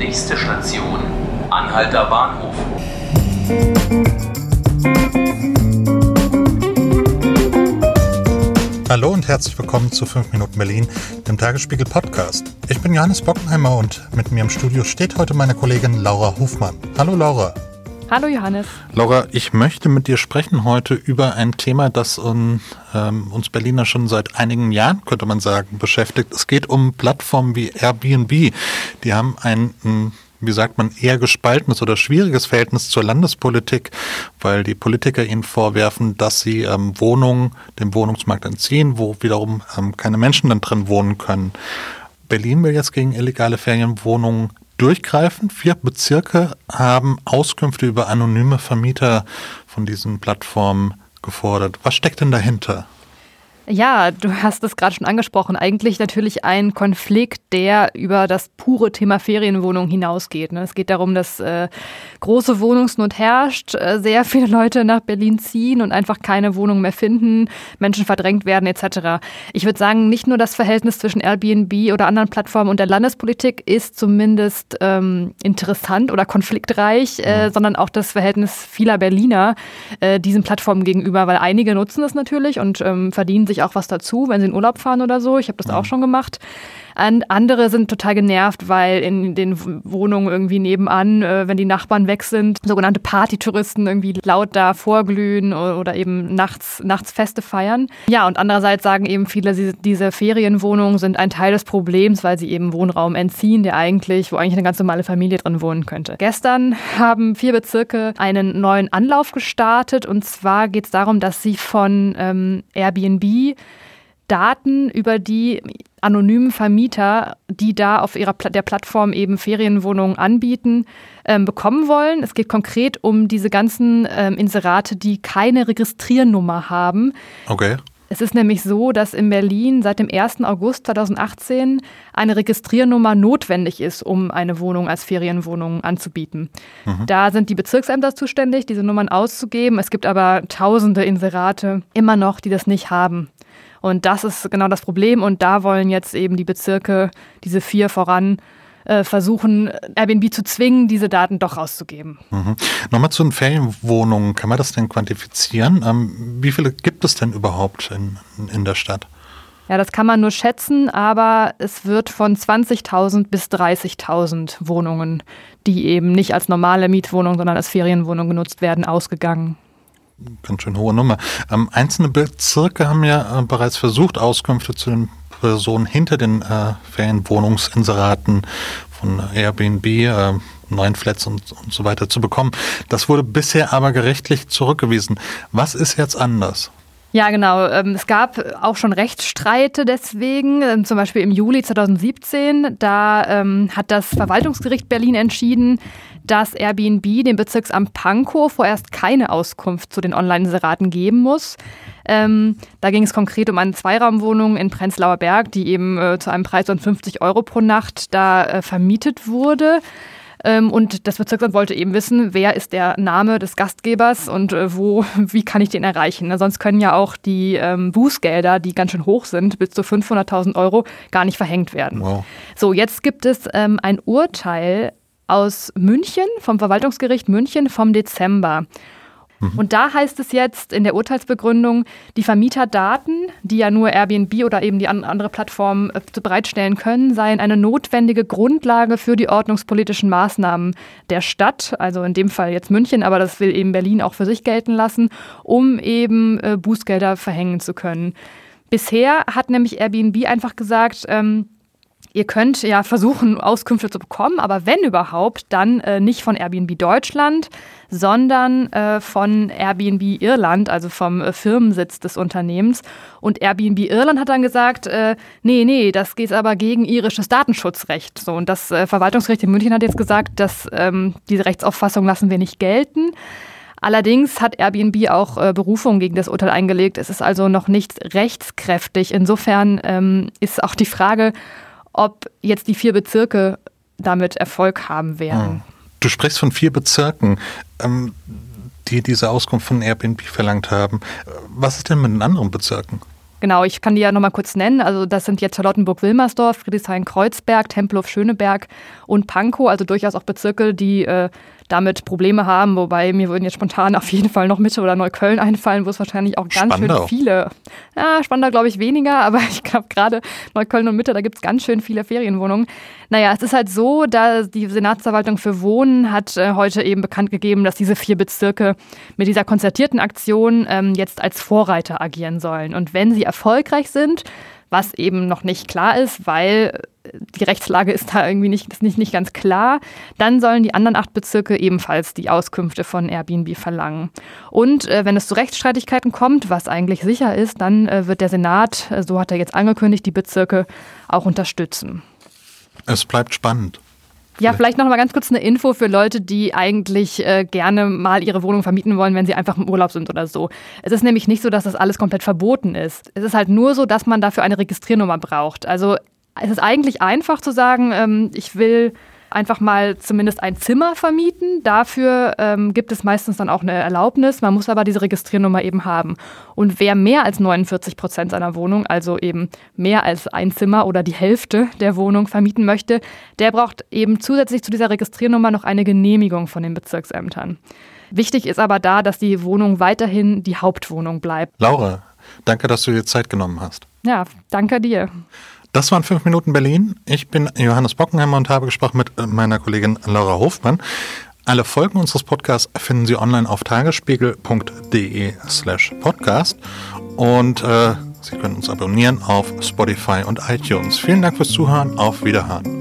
Nächste Station, Anhalter Bahnhof. Hallo und herzlich willkommen zu 5 Minuten Berlin, dem Tagesspiegel Podcast. Ich bin Johannes Bockenheimer und mit mir im Studio steht heute meine Kollegin Laura Hofmann. Hallo Laura. Hallo Johannes. Laura, ich möchte mit dir sprechen heute über ein Thema, das um, ähm, uns Berliner schon seit einigen Jahren, könnte man sagen, beschäftigt. Es geht um Plattformen wie Airbnb. Die haben ein, ein wie sagt man, eher gespaltenes oder schwieriges Verhältnis zur Landespolitik, weil die Politiker ihnen vorwerfen, dass sie ähm, Wohnungen dem Wohnungsmarkt entziehen, wo wiederum ähm, keine Menschen dann drin wohnen können. Berlin will jetzt gegen illegale Ferienwohnungen durchgreifen. Vier Bezirke haben Auskünfte über anonyme Vermieter von diesen Plattformen gefordert. Was steckt denn dahinter? Ja, du hast es gerade schon angesprochen. Eigentlich natürlich ein Konflikt, der über das pure Thema Ferienwohnung hinausgeht. Ne? Es geht darum, dass äh, große Wohnungsnot herrscht, äh, sehr viele Leute nach Berlin ziehen und einfach keine Wohnung mehr finden, Menschen verdrängt werden etc. Ich würde sagen, nicht nur das Verhältnis zwischen Airbnb oder anderen Plattformen und der Landespolitik ist zumindest ähm, interessant oder konfliktreich, äh, sondern auch das Verhältnis vieler Berliner äh, diesen Plattformen gegenüber, weil einige nutzen das natürlich und ähm, verdienen sich auch was dazu, wenn sie in Urlaub fahren oder so. Ich habe das mhm. auch schon gemacht. Und andere sind total genervt, weil in den Wohnungen irgendwie nebenan, äh, wenn die Nachbarn weg sind, sogenannte Partytouristen irgendwie laut da vorglühen oder eben nachts, nachts Feste feiern. Ja, und andererseits sagen eben viele, diese Ferienwohnungen sind ein Teil des Problems, weil sie eben Wohnraum entziehen, der eigentlich, wo eigentlich eine ganz normale Familie drin wohnen könnte. Gestern haben vier Bezirke einen neuen Anlauf gestartet und zwar geht es darum, dass sie von ähm, Airbnb Daten über die anonymen Vermieter, die da auf ihrer der Plattform eben Ferienwohnungen anbieten, ähm, bekommen wollen. Es geht konkret um diese ganzen ähm, Inserate, die keine Registriernummer haben. Okay. Es ist nämlich so, dass in Berlin seit dem 1. August 2018 eine Registriernummer notwendig ist, um eine Wohnung als Ferienwohnung anzubieten. Mhm. Da sind die Bezirksämter zuständig, diese Nummern auszugeben. Es gibt aber tausende Inserate immer noch, die das nicht haben. Und das ist genau das Problem. Und da wollen jetzt eben die Bezirke, diese vier voran, versuchen, Airbnb zu zwingen, diese Daten doch rauszugeben. Mhm. Nochmal zu den Ferienwohnungen. Kann man das denn quantifizieren? Ähm, wie viele gibt es denn überhaupt in, in der Stadt? Ja, das kann man nur schätzen, aber es wird von 20.000 bis 30.000 Wohnungen, die eben nicht als normale Mietwohnung, sondern als Ferienwohnung genutzt werden, ausgegangen ganz schön hohe Nummer. Ähm, einzelne Bezirke haben ja äh, bereits versucht, Auskünfte zu den Personen hinter den äh, Ferienwohnungsinseraten von Airbnb, äh, neuen Flats und, und so weiter zu bekommen. Das wurde bisher aber gerichtlich zurückgewiesen. Was ist jetzt anders? Ja, genau. Ähm, es gab auch schon Rechtsstreite deswegen, ähm, zum Beispiel im Juli 2017. Da ähm, hat das Verwaltungsgericht Berlin entschieden, dass Airbnb dem Bezirksamt Pankow vorerst keine Auskunft zu den Online-Inseraten geben muss. Ähm, da ging es konkret um eine Zweiraumwohnung in Prenzlauer Berg, die eben äh, zu einem Preis von 50 Euro pro Nacht da äh, vermietet wurde. Ähm, und das Bezirksamt wollte eben wissen, wer ist der Name des Gastgebers und äh, wo, wie kann ich den erreichen. sonst können ja auch die ähm, Bußgelder, die ganz schön hoch sind, bis zu 500.000 Euro, gar nicht verhängt werden. Wow. So, jetzt gibt es ähm, ein Urteil aus München, vom Verwaltungsgericht München vom Dezember. Mhm. Und da heißt es jetzt in der Urteilsbegründung, die Vermieterdaten, die ja nur Airbnb oder eben die andere Plattformen äh, bereitstellen können, seien eine notwendige Grundlage für die ordnungspolitischen Maßnahmen der Stadt, also in dem Fall jetzt München, aber das will eben Berlin auch für sich gelten lassen, um eben äh, Bußgelder verhängen zu können. Bisher hat nämlich Airbnb einfach gesagt, ähm, Ihr könnt ja versuchen, Auskünfte zu bekommen, aber wenn überhaupt, dann äh, nicht von Airbnb Deutschland, sondern äh, von Airbnb Irland, also vom äh, Firmensitz des Unternehmens. Und Airbnb Irland hat dann gesagt, äh, nee, nee, das geht aber gegen irisches Datenschutzrecht. So, und das äh, Verwaltungsgericht in München hat jetzt gesagt, dass ähm, diese Rechtsauffassung lassen wir nicht gelten. Allerdings hat Airbnb auch äh, Berufung gegen das Urteil eingelegt. Es ist also noch nicht rechtskräftig. Insofern ähm, ist auch die Frage, ob jetzt die vier Bezirke damit Erfolg haben werden. Hm. Du sprichst von vier Bezirken, ähm, die diese Auskunft von Airbnb verlangt haben. Was ist denn mit den anderen Bezirken? Genau, ich kann die ja nochmal kurz nennen. Also das sind jetzt Charlottenburg-Wilmersdorf, Friedrichshain-Kreuzberg, Tempelhof Schöneberg und Pankow, also durchaus auch Bezirke, die äh, damit Probleme haben, wobei mir würden jetzt spontan auf jeden Fall noch Mitte oder Neukölln einfallen, wo es wahrscheinlich auch ganz Spandau. schön viele, ja, Spandau glaube ich weniger, aber ich glaube gerade Neukölln und Mitte, da gibt es ganz schön viele Ferienwohnungen. Naja, es ist halt so, da die Senatsverwaltung für Wohnen hat äh, heute eben bekannt gegeben, dass diese vier Bezirke mit dieser konzertierten Aktion ähm, jetzt als Vorreiter agieren sollen. Und wenn sie erfolgreich sind, was eben noch nicht klar ist, weil die Rechtslage ist da irgendwie nicht, ist nicht, nicht ganz klar. Dann sollen die anderen acht Bezirke ebenfalls die Auskünfte von Airbnb verlangen. Und äh, wenn es zu Rechtsstreitigkeiten kommt, was eigentlich sicher ist, dann äh, wird der Senat, äh, so hat er jetzt angekündigt, die Bezirke auch unterstützen. Es bleibt spannend. Ja, vielleicht noch mal ganz kurz eine Info für Leute, die eigentlich äh, gerne mal ihre Wohnung vermieten wollen, wenn sie einfach im Urlaub sind oder so. Es ist nämlich nicht so, dass das alles komplett verboten ist. Es ist halt nur so, dass man dafür eine Registriernummer braucht. Also es ist eigentlich einfach zu sagen, ähm, ich will einfach mal zumindest ein Zimmer vermieten. Dafür ähm, gibt es meistens dann auch eine Erlaubnis. Man muss aber diese Registriernummer eben haben. Und wer mehr als 49 Prozent seiner Wohnung, also eben mehr als ein Zimmer oder die Hälfte der Wohnung vermieten möchte, der braucht eben zusätzlich zu dieser Registriernummer noch eine Genehmigung von den Bezirksämtern. Wichtig ist aber da, dass die Wohnung weiterhin die Hauptwohnung bleibt. Laura, danke, dass du dir Zeit genommen hast. Ja, danke dir. Das waren fünf Minuten Berlin. Ich bin Johannes Bockenheimer und habe gesprochen mit äh, meiner Kollegin Laura Hofmann. Alle Folgen unseres Podcasts finden Sie online auf tagesspiegel.de slash podcast und äh, Sie können uns abonnieren auf Spotify und iTunes. Vielen Dank fürs Zuhören. Auf Wiederhören.